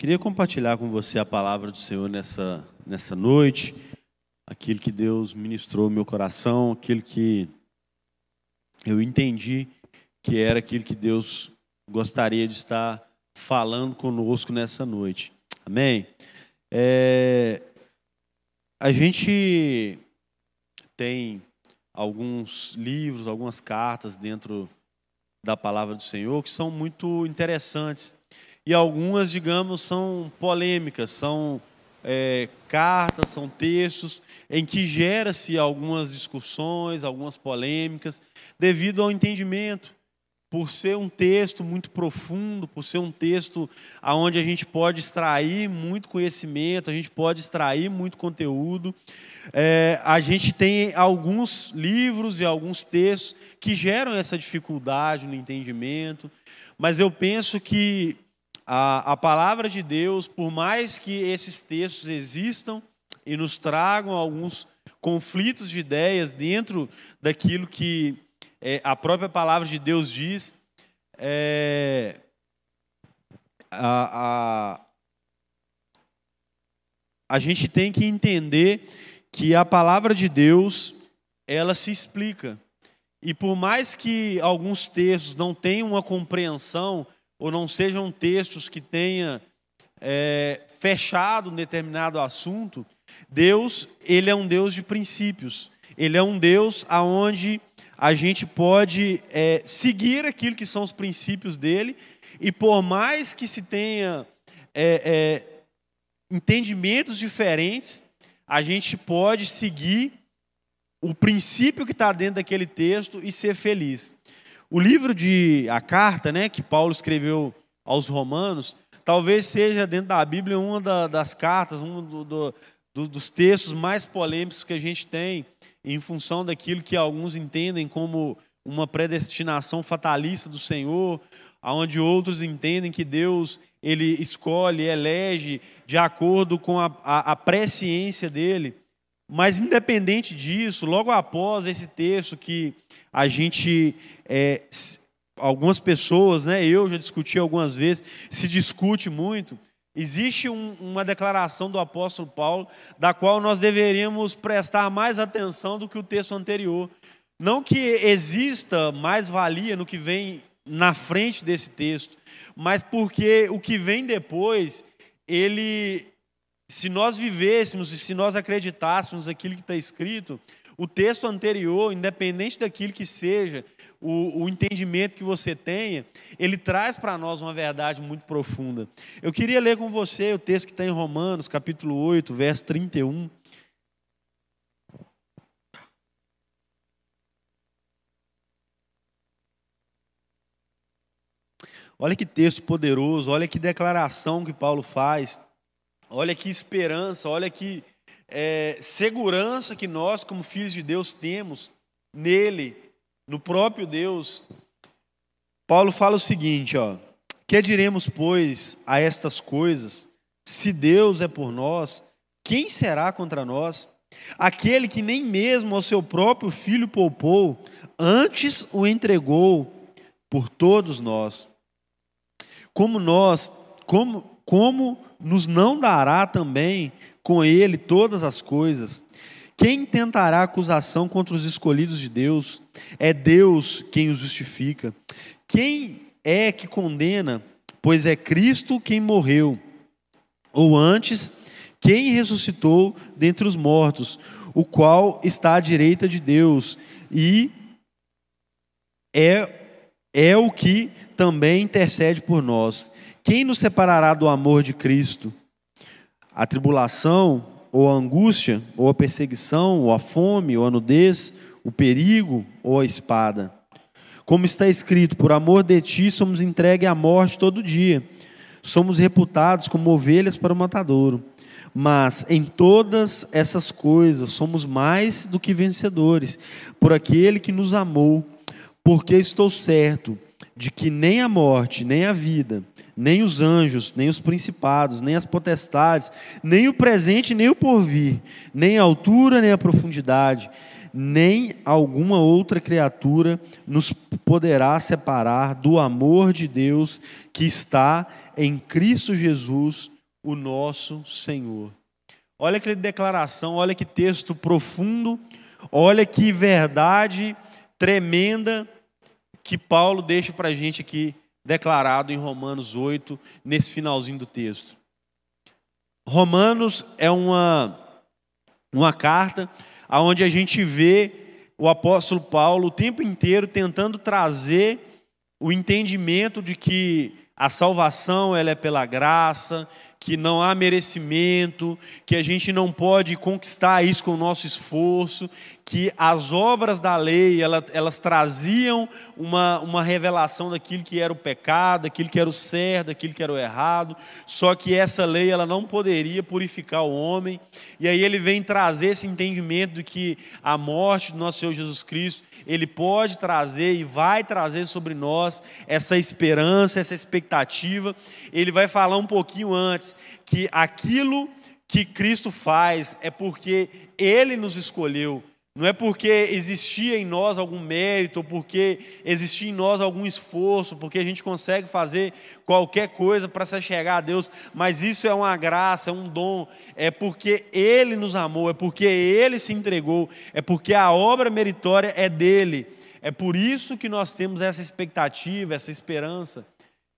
Queria compartilhar com você a palavra do Senhor nessa, nessa noite, aquilo que Deus ministrou no meu coração, aquilo que eu entendi que era aquilo que Deus gostaria de estar falando conosco nessa noite. Amém? É, a gente tem alguns livros, algumas cartas dentro da palavra do Senhor que são muito interessantes e algumas, digamos, são polêmicas, são é, cartas, são textos em que gera-se algumas discussões, algumas polêmicas, devido ao entendimento, por ser um texto muito profundo, por ser um texto aonde a gente pode extrair muito conhecimento, a gente pode extrair muito conteúdo. É, a gente tem alguns livros e alguns textos que geram essa dificuldade no entendimento, mas eu penso que a, a palavra de Deus, por mais que esses textos existam e nos tragam alguns conflitos de ideias dentro daquilo que é, a própria palavra de Deus diz, é, a, a, a gente tem que entender que a palavra de Deus ela se explica. E por mais que alguns textos não tenham uma compreensão ou não sejam textos que tenha é, fechado um determinado assunto, Deus, ele é um Deus de princípios. Ele é um Deus aonde a gente pode é, seguir aquilo que são os princípios dele, e por mais que se tenha é, é entendimentos diferentes, a gente pode seguir o princípio que está dentro daquele texto e ser feliz. O livro de a carta, né, que Paulo escreveu aos Romanos, talvez seja dentro da Bíblia uma da, das cartas, um do, do, do, dos textos mais polêmicos que a gente tem, em função daquilo que alguns entendem como uma predestinação fatalista do Senhor, aonde outros entendem que Deus ele escolhe, elege de acordo com a, a, a presciência dele. Mas independente disso, logo após esse texto que a gente é, algumas pessoas, né, eu já discuti algumas vezes, se discute muito. Existe um, uma declaração do apóstolo Paulo, da qual nós deveríamos prestar mais atenção do que o texto anterior. Não que exista mais valia no que vem na frente desse texto, mas porque o que vem depois, ele, se nós vivêssemos e se nós acreditássemos aquilo que está escrito, o texto anterior, independente daquilo que seja, o, o entendimento que você tenha, ele traz para nós uma verdade muito profunda. Eu queria ler com você o texto que está em Romanos, capítulo 8, verso 31. Olha que texto poderoso, olha que declaração que Paulo faz, olha que esperança, olha que é, segurança que nós, como filhos de Deus, temos nele, no próprio Deus. Paulo fala o seguinte, ó: Que diremos, pois, a estas coisas? Se Deus é por nós, quem será contra nós? Aquele que nem mesmo ao seu próprio filho poupou, antes o entregou por todos nós. Como nós, como, como nos não dará também com ele todas as coisas. Quem tentará acusação contra os escolhidos de Deus? É Deus quem os justifica. Quem é que condena? Pois é Cristo quem morreu. Ou antes, quem ressuscitou dentre os mortos, o qual está à direita de Deus e é, é o que também intercede por nós. Quem nos separará do amor de Cristo? a tribulação, ou a angústia, ou a perseguição, ou a fome, ou a nudez, o perigo, ou a espada. Como está escrito, por amor de ti somos entregues à morte todo dia, somos reputados como ovelhas para o matadouro. Mas em todas essas coisas somos mais do que vencedores, por aquele que nos amou, porque estou certo de que nem a morte, nem a vida, nem os anjos, nem os principados, nem as potestades, nem o presente, nem o porvir, nem a altura, nem a profundidade, nem alguma outra criatura nos poderá separar do amor de Deus que está em Cristo Jesus, o nosso Senhor. Olha que declaração, olha que texto profundo, olha que verdade tremenda que Paulo deixa para a gente aqui declarado em Romanos 8, nesse finalzinho do texto. Romanos é uma, uma carta onde a gente vê o apóstolo Paulo o tempo inteiro tentando trazer o entendimento de que a salvação ela é pela graça, que não há merecimento, que a gente não pode conquistar isso com o nosso esforço, que as obras da lei elas, elas traziam uma, uma revelação daquilo que era o pecado, daquilo que era o certo, daquilo que era o errado, só que essa lei ela não poderia purificar o homem, e aí ele vem trazer esse entendimento de que a morte do nosso Senhor Jesus Cristo ele pode trazer e vai trazer sobre nós essa esperança, essa expectativa. Ele vai falar um pouquinho antes que aquilo que Cristo faz é porque Ele nos escolheu, não é porque existia em nós algum mérito, ou porque existia em nós algum esforço, porque a gente consegue fazer qualquer coisa para se chegar a Deus, mas isso é uma graça, é um dom, é porque Ele nos amou, é porque Ele se entregou, é porque a obra meritória é dele. É por isso que nós temos essa expectativa, essa esperança.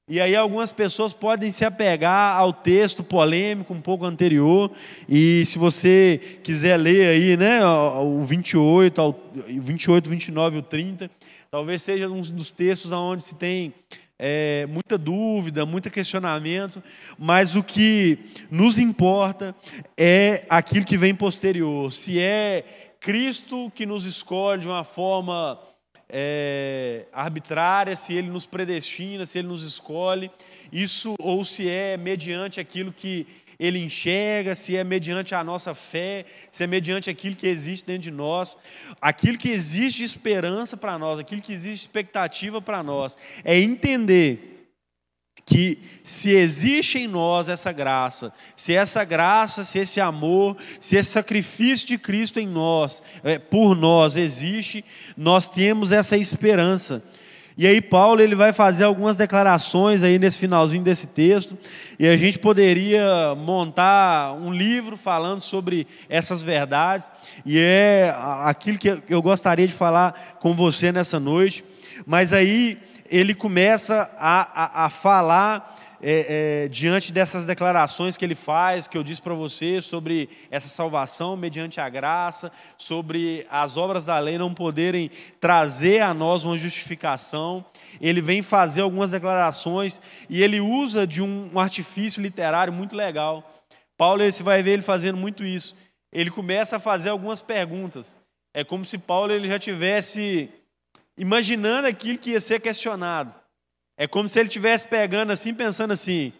E aí algumas pessoas podem se apegar ao texto polêmico um pouco anterior, e se você quiser ler aí, né, o 28, o 28, 29 e o 30, talvez seja um dos textos onde se tem é, muita dúvida, muito questionamento, mas o que nos importa é aquilo que vem posterior. Se é Cristo que nos escolhe de uma forma é, arbitrária, se ele nos predestina, se ele nos escolhe, isso ou se é mediante aquilo que ele enxerga, se é mediante a nossa fé, se é mediante aquilo que existe dentro de nós, aquilo que existe de esperança para nós, aquilo que existe de expectativa para nós, é entender que se existe em nós essa graça, se essa graça, se esse amor, se esse sacrifício de Cristo em nós, é, por nós existe, nós temos essa esperança. E aí Paulo ele vai fazer algumas declarações aí nesse finalzinho desse texto, e a gente poderia montar um livro falando sobre essas verdades, e é aquilo que eu gostaria de falar com você nessa noite. Mas aí ele começa a, a, a falar é, é, diante dessas declarações que ele faz, que eu disse para você, sobre essa salvação mediante a graça, sobre as obras da lei não poderem trazer a nós uma justificação. Ele vem fazer algumas declarações e ele usa de um, um artifício literário muito legal. Paulo, você vai ver ele fazendo muito isso. Ele começa a fazer algumas perguntas. É como se Paulo ele já tivesse imaginando aquilo que ia ser questionado. É como se ele estivesse pegando assim, pensando assim: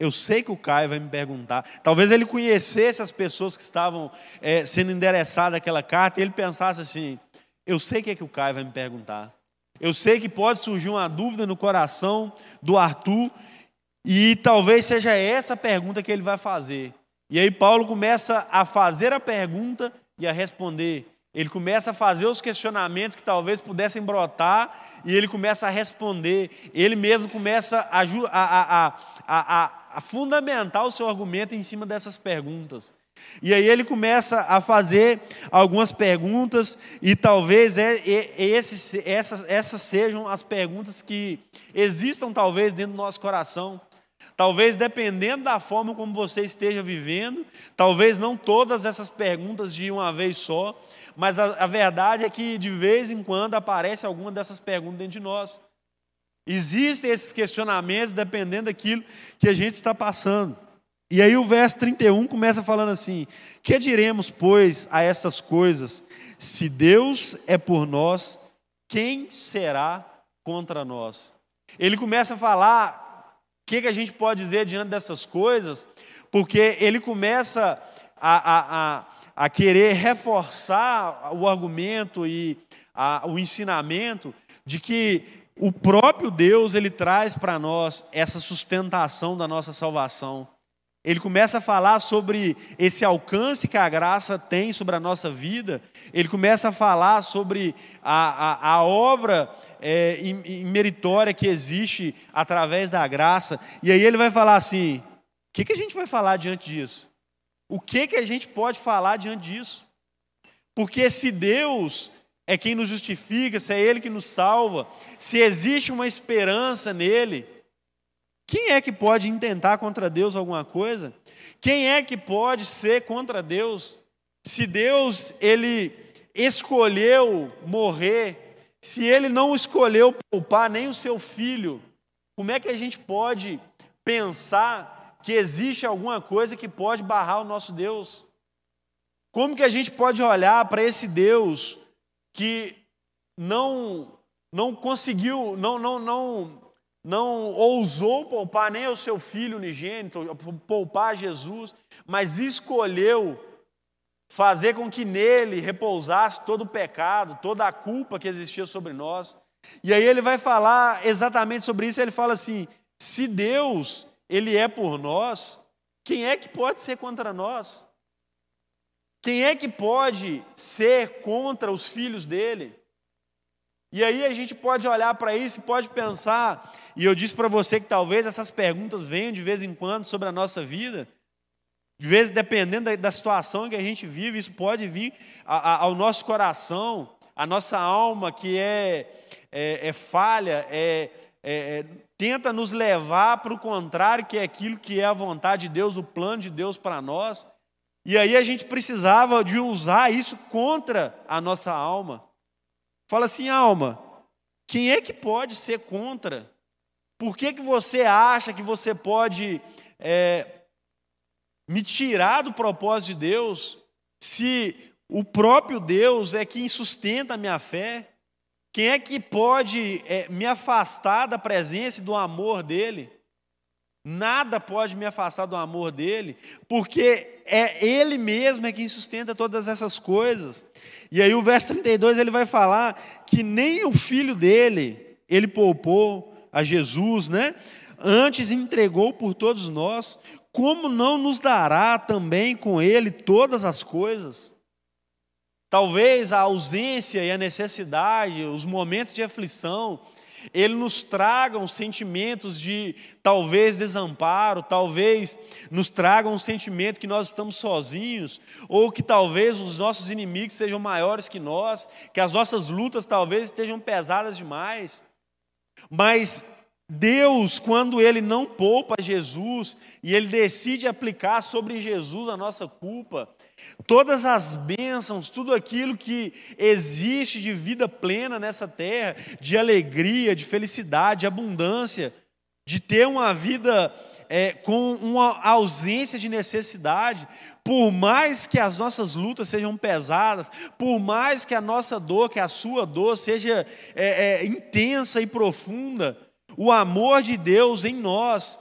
eu sei que o Caio vai me perguntar. Talvez ele conhecesse as pessoas que estavam é, sendo endereçadas aquela carta e ele pensasse assim: eu sei que é que o Caio vai me perguntar. Eu sei que pode surgir uma dúvida no coração do Arthur e talvez seja essa a pergunta que ele vai fazer. E aí Paulo começa a fazer a pergunta e a responder. Ele começa a fazer os questionamentos que talvez pudessem brotar e ele começa a responder. Ele mesmo começa a, a, a, a, fundamentar o seu argumento em cima dessas perguntas. E aí ele começa a fazer algumas perguntas e talvez é, é, esses, essas, essas sejam as perguntas que existam talvez dentro do nosso coração. Talvez dependendo da forma como você esteja vivendo, talvez não todas essas perguntas de uma vez só, mas a, a verdade é que de vez em quando aparece alguma dessas perguntas dentro de nós. Existem esses questionamentos dependendo daquilo que a gente está passando. E aí o verso 31 começa falando assim: Que diremos, pois, a estas coisas? Se Deus é por nós, quem será contra nós? Ele começa a falar o que, que a gente pode dizer diante dessas coisas, porque ele começa a, a, a, a querer reforçar o argumento e a, o ensinamento de que o próprio Deus ele traz para nós essa sustentação da nossa salvação. ele começa a falar sobre esse alcance que a graça tem sobre a nossa vida, ele começa a falar sobre a, a, a obra é, meritória que existe através da graça, e aí ele vai falar assim: o que, que a gente vai falar diante disso? O que, que a gente pode falar diante disso? Porque se Deus é quem nos justifica, se é Ele que nos salva, se existe uma esperança nele, quem é que pode intentar contra Deus alguma coisa? Quem é que pode ser contra Deus? Se Deus ele escolheu morrer, se ele não escolheu poupar nem o seu filho, como é que a gente pode pensar que existe alguma coisa que pode barrar o nosso Deus? Como que a gente pode olhar para esse Deus que não não conseguiu, não não não não ousou poupar nem o seu filho unigênito, poupar Jesus, mas escolheu fazer com que nele repousasse todo o pecado, toda a culpa que existia sobre nós. E aí ele vai falar exatamente sobre isso, ele fala assim: se Deus, ele é por nós, quem é que pode ser contra nós? Quem é que pode ser contra os filhos dele? E aí a gente pode olhar para isso e pode pensar e eu disse para você que talvez essas perguntas venham de vez em quando sobre a nossa vida. De vez, dependendo da, da situação que a gente vive, isso pode vir a, a, ao nosso coração, a nossa alma que é, é, é falha, é, é, é tenta nos levar para o contrário, que é aquilo que é a vontade de Deus, o plano de Deus para nós. E aí a gente precisava de usar isso contra a nossa alma. Fala assim, alma, quem é que pode ser contra por que, que você acha que você pode é, me tirar do propósito de Deus se o próprio Deus é quem sustenta a minha fé? Quem é que pode é, me afastar da presença e do amor dele? Nada pode me afastar do amor dele, porque é ele mesmo é quem sustenta todas essas coisas. E aí o verso 32 ele vai falar que nem o filho dele ele poupou, a Jesus, né? Antes entregou por todos nós, como não nos dará também com Ele todas as coisas? Talvez a ausência e a necessidade, os momentos de aflição, ele nos tragam sentimentos de talvez desamparo, talvez nos tragam um sentimento que nós estamos sozinhos, ou que talvez os nossos inimigos sejam maiores que nós, que as nossas lutas talvez estejam pesadas demais. Mas Deus, quando Ele não poupa Jesus e Ele decide aplicar sobre Jesus a nossa culpa, todas as bênçãos, tudo aquilo que existe de vida plena nessa terra, de alegria, de felicidade, de abundância, de ter uma vida é, com uma ausência de necessidade, por mais que as nossas lutas sejam pesadas, por mais que a nossa dor, que a sua dor seja é, é, intensa e profunda, o amor de Deus em nós,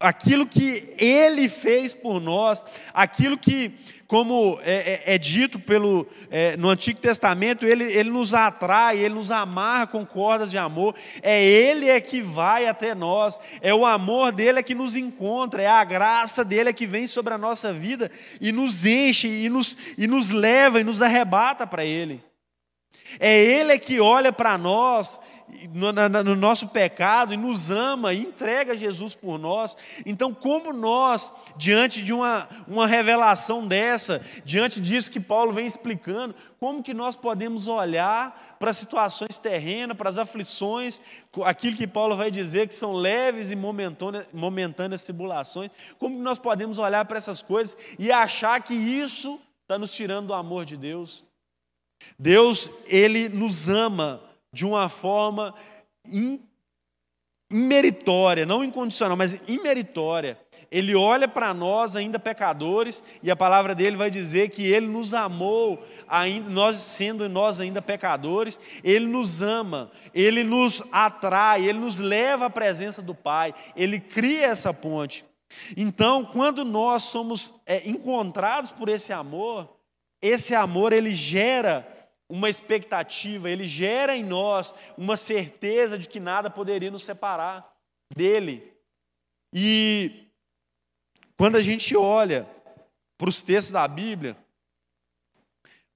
aquilo que Ele fez por nós, aquilo que como é, é, é dito pelo, é, no Antigo Testamento, ele, ele nos atrai, ele nos amarra com cordas de amor. É Ele é que vai até nós, é o amor dele é que nos encontra, é a graça dele é que vem sobre a nossa vida e nos enche, e nos, e nos leva, e nos arrebata para Ele. É Ele é que olha para nós no, no, nosso pecado e nos ama e entrega Jesus por nós. Então, como nós, diante de uma, uma revelação dessa, diante disso que Paulo vem explicando, como que nós podemos olhar para situações terrenas, para as aflições, aquilo que Paulo vai dizer que são leves e momentâneas, momentâneas tribulações, como que nós podemos olhar para essas coisas e achar que isso está nos tirando do amor de Deus? Deus, Ele nos ama de uma forma imeritória, não incondicional, mas imeritória. Ele olha para nós ainda pecadores e a palavra dele vai dizer que ele nos amou, ainda, nós sendo nós ainda pecadores, ele nos ama, ele nos atrai, ele nos leva à presença do Pai, ele cria essa ponte. Então, quando nós somos é, encontrados por esse amor, esse amor ele gera uma expectativa, ele gera em nós uma certeza de que nada poderia nos separar dele. E Quando a gente olha para os textos da Bíblia,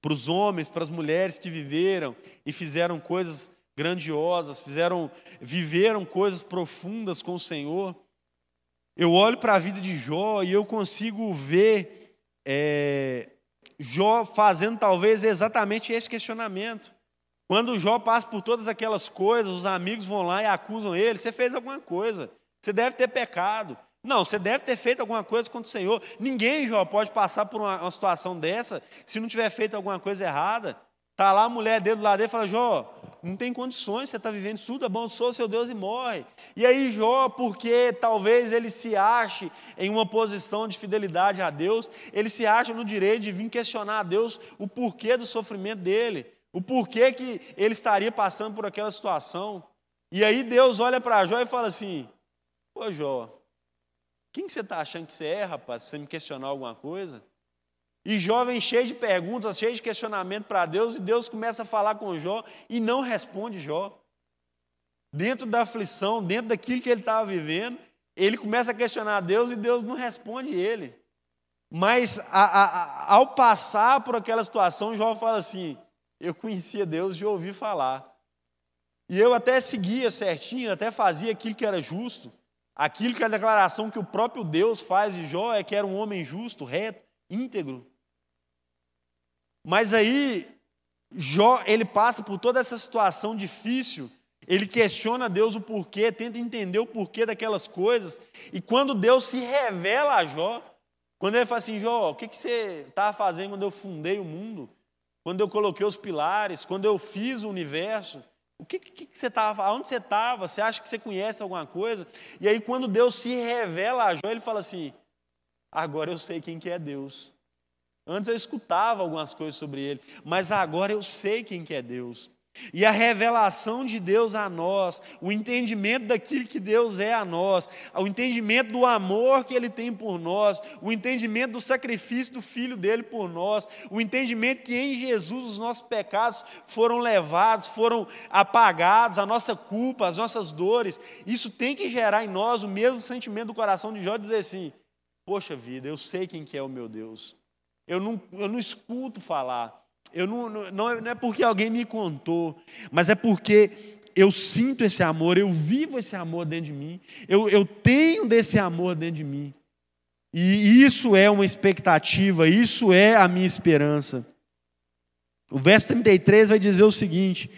para os homens, para as mulheres que viveram e fizeram coisas grandiosas, fizeram, viveram coisas profundas com o Senhor. Eu olho para a vida de Jó e eu consigo ver é, Jó fazendo talvez exatamente esse questionamento. Quando Jó passa por todas aquelas coisas, os amigos vão lá e acusam ele: você fez alguma coisa, você deve ter pecado. Não, você deve ter feito alguma coisa contra o Senhor. Ninguém, Jó, pode passar por uma, uma situação dessa se não tiver feito alguma coisa errada. Está lá a mulher dele do lado dele e fala: Jó, não tem condições, você está vivendo tudo, abençoa seu Deus e morre. E aí, Jó, porque talvez ele se ache em uma posição de fidelidade a Deus, ele se acha no direito de vir questionar a Deus o porquê do sofrimento dele, o porquê que ele estaria passando por aquela situação. E aí Deus olha para Jó e fala assim: Ô Jó, quem que você está achando que você é, rapaz, se você me questionar alguma coisa? E Jó vem cheio de perguntas, cheio de questionamento para Deus, e Deus começa a falar com Jó e não responde Jó. Dentro da aflição, dentro daquilo que ele estava vivendo, ele começa a questionar a Deus e Deus não responde ele. Mas a, a, ao passar por aquela situação, Jó fala assim: Eu conhecia Deus de ouvir falar. E eu até seguia certinho, até fazia aquilo que era justo. Aquilo que é a declaração que o próprio Deus faz de Jó é que era um homem justo, reto, íntegro. Mas aí, Jó, ele passa por toda essa situação difícil, ele questiona Deus o porquê, tenta entender o porquê daquelas coisas, e quando Deus se revela a Jó, quando ele fala assim, Jó, o que, que você estava fazendo quando eu fundei o mundo? Quando eu coloquei os pilares, quando eu fiz o universo? O que, que, que você estava? Aonde você estava? Você acha que você conhece alguma coisa? E aí, quando Deus se revela a Jó, ele fala assim: agora eu sei quem que é Deus. Antes eu escutava algumas coisas sobre ele, mas agora eu sei quem que é Deus. E a revelação de Deus a nós, o entendimento daquilo que Deus é a nós, o entendimento do amor que Ele tem por nós, o entendimento do sacrifício do Filho dele por nós, o entendimento que em Jesus os nossos pecados foram levados, foram apagados, a nossa culpa, as nossas dores, isso tem que gerar em nós o mesmo sentimento do coração de Jó, dizer assim: Poxa vida, eu sei quem que é o meu Deus, eu não, eu não escuto falar, eu não, não, é, não é porque alguém me contou, mas é porque eu sinto esse amor, eu vivo esse amor dentro de mim, eu, eu tenho desse amor dentro de mim. E isso é uma expectativa, isso é a minha esperança. O verso 33 vai dizer o seguinte: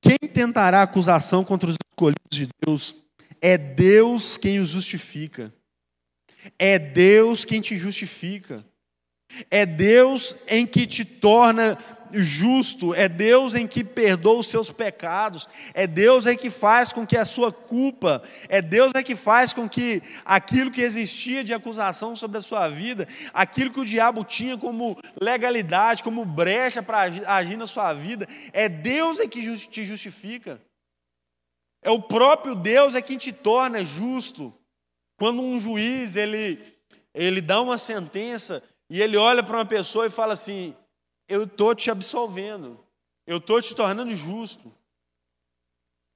Quem tentará acusação contra os escolhidos de Deus? É Deus quem os justifica. É Deus quem te justifica. É Deus em que te torna justo, é Deus em que perdoa os seus pecados, é Deus em que faz com que a sua culpa, é Deus em que faz com que aquilo que existia de acusação sobre a sua vida, aquilo que o diabo tinha como legalidade, como brecha para agir na sua vida, é Deus em que te justifica. É o próprio Deus é quem te torna justo. Quando um juiz ele ele dá uma sentença e ele olha para uma pessoa e fala assim: Eu estou te absolvendo, eu estou te tornando justo.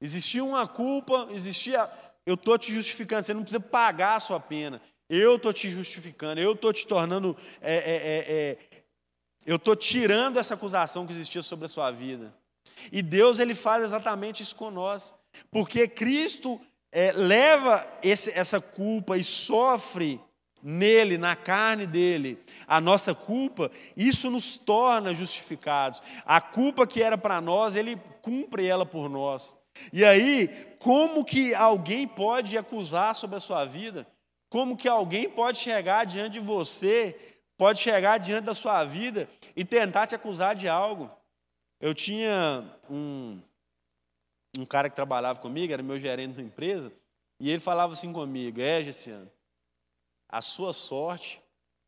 Existia uma culpa, existia. Eu estou te justificando, você não precisa pagar a sua pena. Eu estou te justificando, eu estou te tornando. É, é, é, é eu estou tirando essa acusação que existia sobre a sua vida. E Deus ele faz exatamente isso com nós. Porque Cristo é, leva esse, essa culpa e sofre nele, na carne dele, a nossa culpa, isso nos torna justificados. A culpa que era para nós, ele cumpre ela por nós. E aí, como que alguém pode acusar sobre a sua vida? Como que alguém pode chegar diante de você, pode chegar diante da sua vida e tentar te acusar de algo? Eu tinha um, um cara que trabalhava comigo, era meu gerente da empresa, e ele falava assim comigo: É, Gessiano, a sua sorte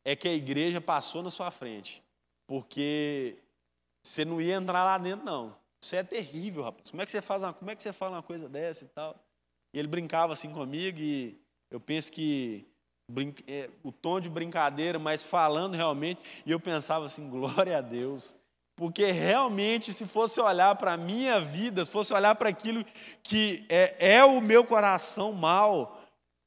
é que a igreja passou na sua frente, porque você não ia entrar lá dentro, não. Isso é terrível, rapaz. Como é que você faz uma, como é que você fala uma coisa dessa e tal? E ele brincava assim comigo e eu penso que é, o tom de brincadeira, mas falando realmente, e eu pensava assim, glória a Deus. Porque realmente, se fosse olhar para a minha vida, se fosse olhar para aquilo que é, é o meu coração mal,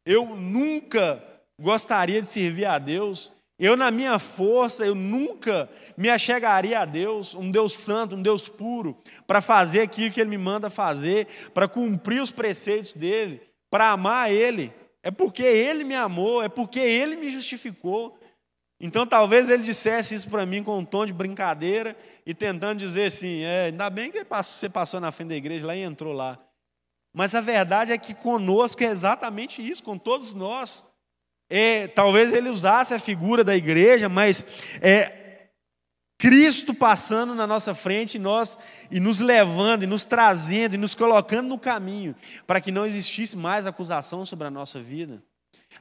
eu nunca gostaria de servir a Deus. Eu, na minha força, eu nunca me achegaria a Deus, um Deus santo, um Deus puro, para fazer aquilo que Ele me manda fazer, para cumprir os preceitos dEle, para amar Ele. É porque Ele me amou, é porque Ele me justificou. Então talvez Ele dissesse isso para mim com um tom de brincadeira e tentando dizer assim: é, ainda bem que você passou na frente da igreja lá e entrou lá. Mas a verdade é que conosco é exatamente isso, com todos nós. É, talvez ele usasse a figura da igreja, mas é Cristo passando na nossa frente e nós e nos levando e nos trazendo e nos colocando no caminho para que não existisse mais acusação sobre a nossa vida.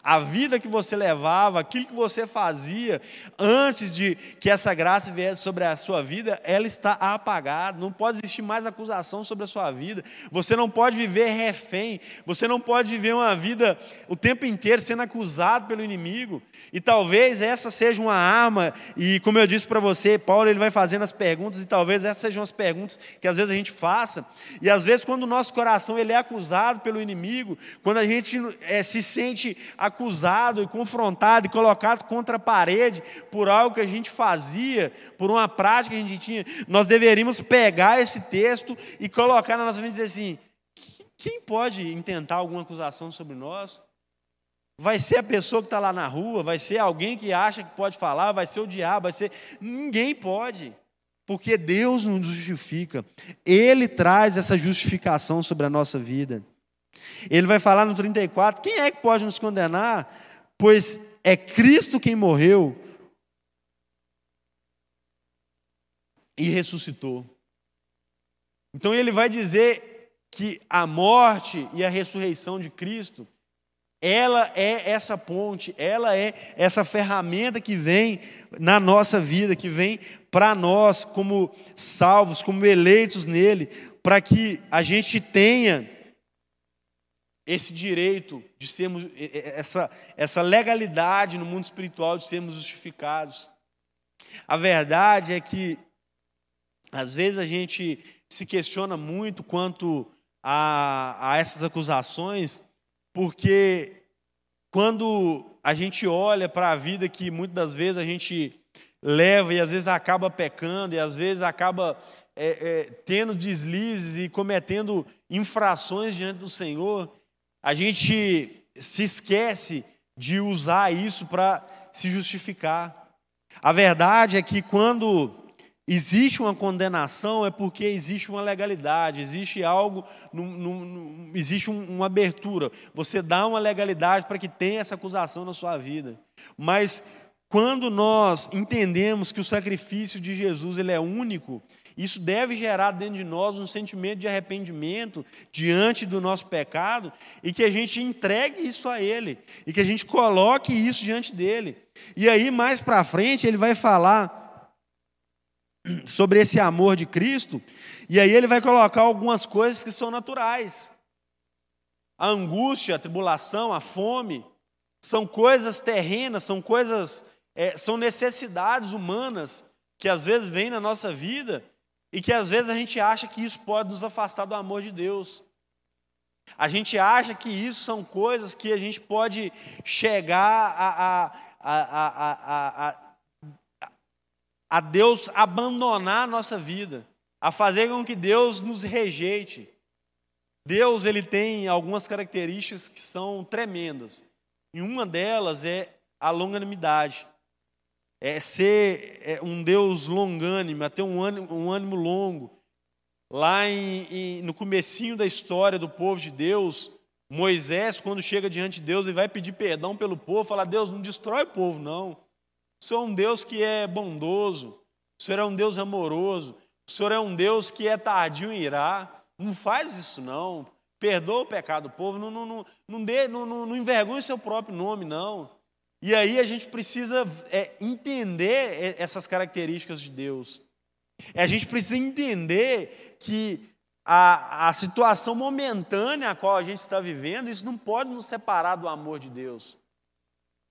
A vida que você levava, aquilo que você fazia antes de que essa graça viesse sobre a sua vida, ela está apagada. Não pode existir mais acusação sobre a sua vida. Você não pode viver refém. Você não pode viver uma vida o tempo inteiro sendo acusado pelo inimigo. E talvez essa seja uma arma. E como eu disse para você, Paulo ele vai fazendo as perguntas e talvez essas sejam as perguntas que às vezes a gente faça. E às vezes quando o nosso coração ele é acusado pelo inimigo, quando a gente é, se sente acusado e confrontado e colocado contra a parede por algo que a gente fazia, por uma prática que a gente tinha, nós deveríamos pegar esse texto e colocar na nossa mente e dizer assim: quem pode intentar alguma acusação sobre nós? Vai ser a pessoa que está lá na rua, vai ser alguém que acha que pode falar, vai ser o diabo, vai ser. Ninguém pode. Porque Deus nos justifica. Ele traz essa justificação sobre a nossa vida. Ele vai falar no 34: quem é que pode nos condenar? Pois é Cristo quem morreu e ressuscitou. Então ele vai dizer que a morte e a ressurreição de Cristo, ela é essa ponte, ela é essa ferramenta que vem na nossa vida, que vem para nós como salvos, como eleitos nele, para que a gente tenha esse direito de sermos, essa, essa legalidade no mundo espiritual de sermos justificados. A verdade é que, às vezes, a gente se questiona muito quanto a, a essas acusações, porque quando a gente olha para a vida que muitas das vezes a gente leva e às vezes acaba pecando e às vezes acaba é, é, tendo deslizes e cometendo infrações diante do Senhor, a gente se esquece de usar isso para se justificar. A verdade é que quando existe uma condenação é porque existe uma legalidade, existe algo, num, num, existe uma abertura. Você dá uma legalidade para que tenha essa acusação na sua vida. Mas quando nós entendemos que o sacrifício de Jesus ele é único, isso deve gerar dentro de nós um sentimento de arrependimento diante do nosso pecado e que a gente entregue isso a Ele e que a gente coloque isso diante dele. E aí, mais para frente, ele vai falar sobre esse amor de Cristo e aí ele vai colocar algumas coisas que são naturais. A angústia, a tribulação, a fome, são coisas terrenas, são coisas, é, são necessidades humanas que às vezes vêm na nossa vida e que às vezes a gente acha que isso pode nos afastar do amor de Deus. A gente acha que isso são coisas que a gente pode chegar a, a, a, a, Deus abandonar a nossa vida, a fazer com que Deus nos rejeite. Deus ele tem algumas características que são tremendas. E uma delas é a longanimidade é ser é, um Deus longânimo, a ter um ânimo, um ânimo longo. Lá em, em, no comecinho da história do povo de Deus, Moisés, quando chega diante de Deus, ele vai pedir perdão pelo povo, fala, Deus, não destrói o povo, não. O Senhor é um Deus que é bondoso, o Senhor é um Deus amoroso, o Senhor é um Deus que é tardio em irá. Não faz isso, não. Perdoa o pecado do povo, não, não, não, não, não, não, não envergonhe seu próprio nome, não. E aí a gente precisa é, entender essas características de Deus. A gente precisa entender que a, a situação momentânea a qual a gente está vivendo, isso não pode nos separar do amor de Deus.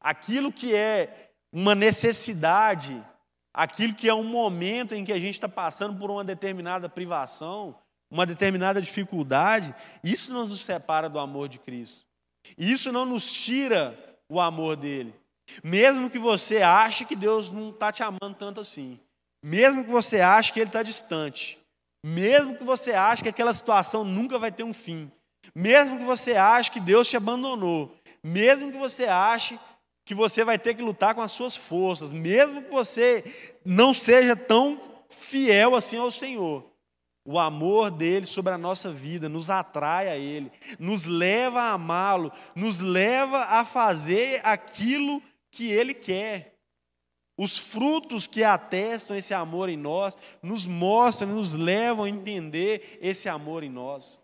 Aquilo que é uma necessidade, aquilo que é um momento em que a gente está passando por uma determinada privação, uma determinada dificuldade, isso não nos separa do amor de Cristo. Isso não nos tira o amor dele. Mesmo que você ache que Deus não está te amando tanto assim. Mesmo que você ache que Ele está distante. Mesmo que você ache que aquela situação nunca vai ter um fim. Mesmo que você ache que Deus te abandonou. Mesmo que você ache que você vai ter que lutar com as suas forças. Mesmo que você não seja tão fiel assim ao Senhor. O amor dele sobre a nossa vida nos atrai a ele, nos leva a amá-lo, nos leva a fazer aquilo que ele quer. Os frutos que atestam esse amor em nós nos mostram, nos levam a entender esse amor em nós.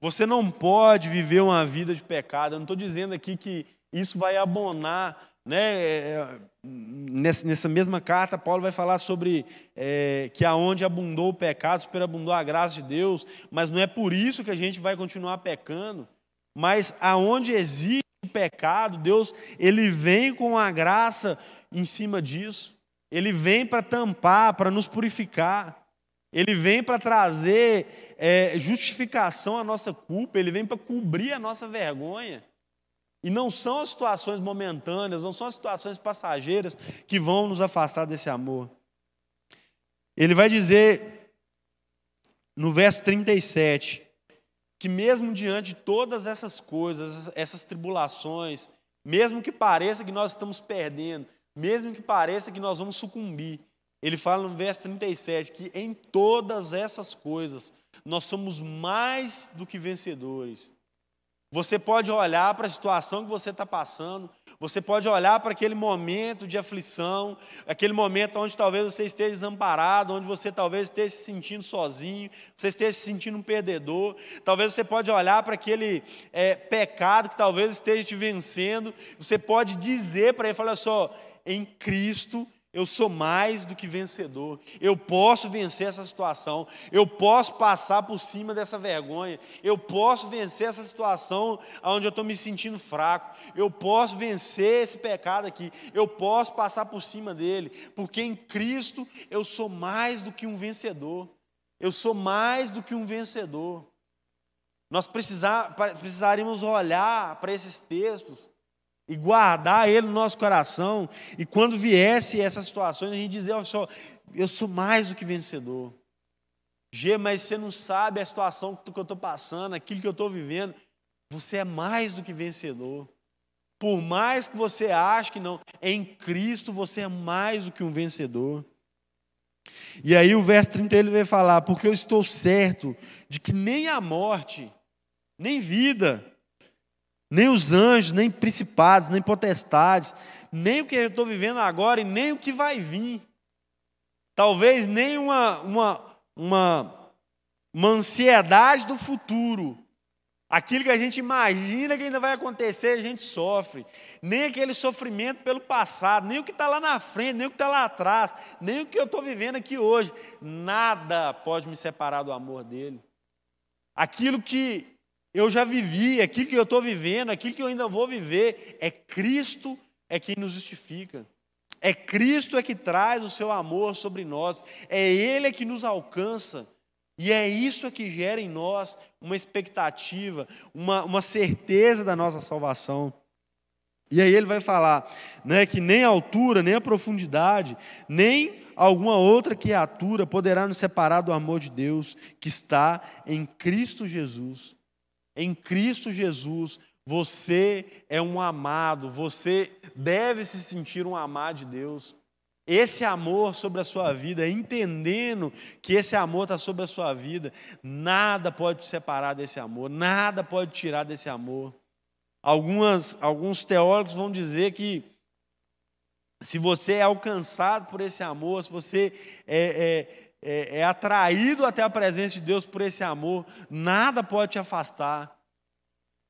Você não pode viver uma vida de pecado. Eu não estou dizendo aqui que isso vai abonar né, é, nessa mesma carta, Paulo vai falar sobre é, que aonde abundou o pecado, superabundou a graça de Deus, mas não é por isso que a gente vai continuar pecando. Mas aonde existe pecado, Deus ele vem com a graça em cima disso. Ele vem para tampar, para nos purificar. Ele vem para trazer é, justificação à nossa culpa. Ele vem para cobrir a nossa vergonha. E não são as situações momentâneas, não são as situações passageiras que vão nos afastar desse amor. Ele vai dizer no verso 37 que, mesmo diante de todas essas coisas, essas tribulações, mesmo que pareça que nós estamos perdendo, mesmo que pareça que nós vamos sucumbir, ele fala no verso 37 que em todas essas coisas nós somos mais do que vencedores. Você pode olhar para a situação que você está passando, você pode olhar para aquele momento de aflição, aquele momento onde talvez você esteja desamparado, onde você talvez esteja se sentindo sozinho, você esteja se sentindo um perdedor. Talvez você pode olhar para aquele é, pecado que talvez esteja te vencendo. Você pode dizer para ele, olha só, em Cristo eu sou mais do que vencedor. Eu posso vencer essa situação. Eu posso passar por cima dessa vergonha. Eu posso vencer essa situação onde eu estou me sentindo fraco. Eu posso vencer esse pecado aqui. Eu posso passar por cima dele. Porque em Cristo eu sou mais do que um vencedor. Eu sou mais do que um vencedor. Nós precisar, precisaríamos olhar para esses textos e guardar ele no nosso coração. E quando viesse essas situações, a gente dizer, olha só, eu sou mais do que vencedor. G, mas você não sabe a situação que eu estou passando, aquilo que eu estou vivendo. Você é mais do que vencedor. Por mais que você ache que não, em Cristo você é mais do que um vencedor. E aí o verso 30 ele vai falar: Porque eu estou certo de que nem a morte, nem vida, nem os anjos, nem principados, nem potestades, nem o que eu estou vivendo agora e nem o que vai vir. Talvez nem uma, uma, uma, uma ansiedade do futuro. Aquilo que a gente imagina que ainda vai acontecer, a gente sofre. Nem aquele sofrimento pelo passado, nem o que está lá na frente, nem o que está lá atrás, nem o que eu estou vivendo aqui hoje. Nada pode me separar do amor dele. Aquilo que eu já vivi, aquilo que eu estou vivendo, aquilo que eu ainda vou viver, é Cristo é quem nos justifica. É Cristo é que traz o seu amor sobre nós, é Ele é que nos alcança. E é isso é que gera em nós uma expectativa, uma, uma certeza da nossa salvação. E aí ele vai falar né, que nem a altura, nem a profundidade, nem alguma outra criatura poderá nos separar do amor de Deus que está em Cristo Jesus. Em Cristo Jesus, você é um amado, você deve se sentir um amado de Deus. Esse amor sobre a sua vida, entendendo que esse amor está sobre a sua vida, nada pode te separar desse amor, nada pode tirar desse amor. Algumas, alguns teólogos vão dizer que se você é alcançado por esse amor, se você é, é é, é atraído até a presença de Deus por esse amor, nada pode te afastar.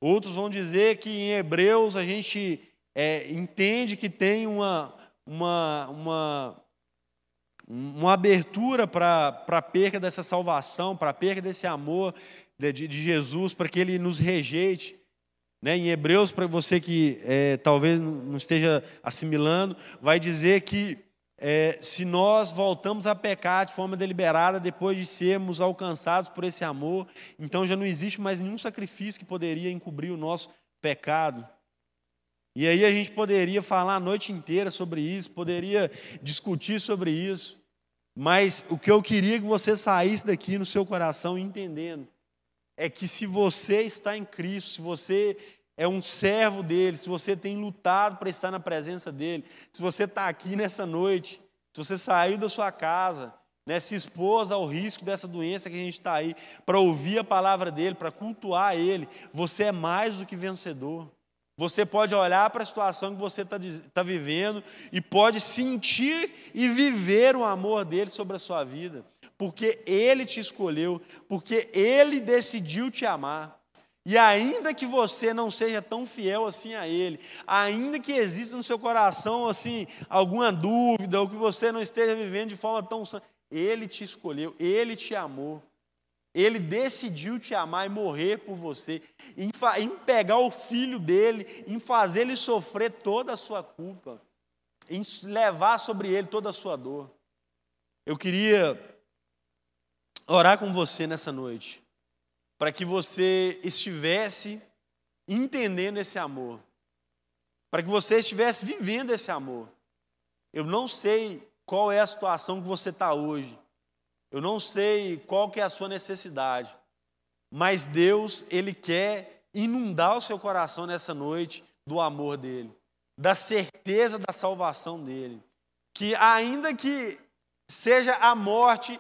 Outros vão dizer que em Hebreus a gente é, entende que tem uma, uma, uma, uma abertura para a perca dessa salvação, para a perca desse amor de, de Jesus, para que ele nos rejeite. Né? Em Hebreus, para você que é, talvez não esteja assimilando, vai dizer que é, se nós voltamos a pecar de forma deliberada depois de sermos alcançados por esse amor, então já não existe mais nenhum sacrifício que poderia encobrir o nosso pecado. E aí a gente poderia falar a noite inteira sobre isso, poderia discutir sobre isso. Mas o que eu queria que você saísse daqui no seu coração entendendo é que se você está em Cristo, se você é um servo dele, se você tem lutado para estar na presença dele, se você está aqui nessa noite, se você saiu da sua casa, né, se expôs ao risco dessa doença que a gente está aí, para ouvir a palavra dele, para cultuar ele, você é mais do que vencedor. Você pode olhar para a situação que você está tá vivendo e pode sentir e viver o amor dele sobre a sua vida, porque ele te escolheu, porque ele decidiu te amar. E ainda que você não seja tão fiel assim a Ele, ainda que exista no seu coração assim alguma dúvida, ou que você não esteja vivendo de forma tão sã, Ele te escolheu, Ele te amou. Ele decidiu te amar e morrer por você, em, em pegar o filho dele, em fazer ele sofrer toda a sua culpa, em levar sobre ele toda a sua dor. Eu queria orar com você nessa noite para que você estivesse entendendo esse amor, para que você estivesse vivendo esse amor. Eu não sei qual é a situação que você está hoje, eu não sei qual que é a sua necessidade, mas Deus, Ele quer inundar o seu coração nessa noite do amor dEle, da certeza da salvação dEle, que ainda que seja a morte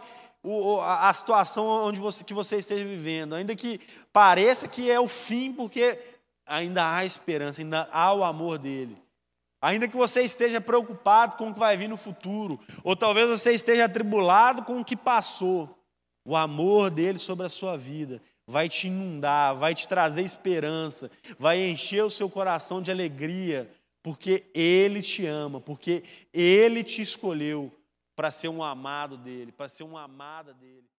o, a, situação onde você, que você esteja vivendo, ainda que pareça que é o fim, porque ainda há esperança, ainda há o amor dele. Ainda que você esteja preocupado com o que vai vir no futuro, ou talvez você esteja atribulado com o que passou, o amor dele sobre a sua vida vai te inundar, vai te trazer esperança, vai encher o seu coração de alegria, porque ele te ama, porque ele te escolheu para ser um amado dele, para ser uma amada dele.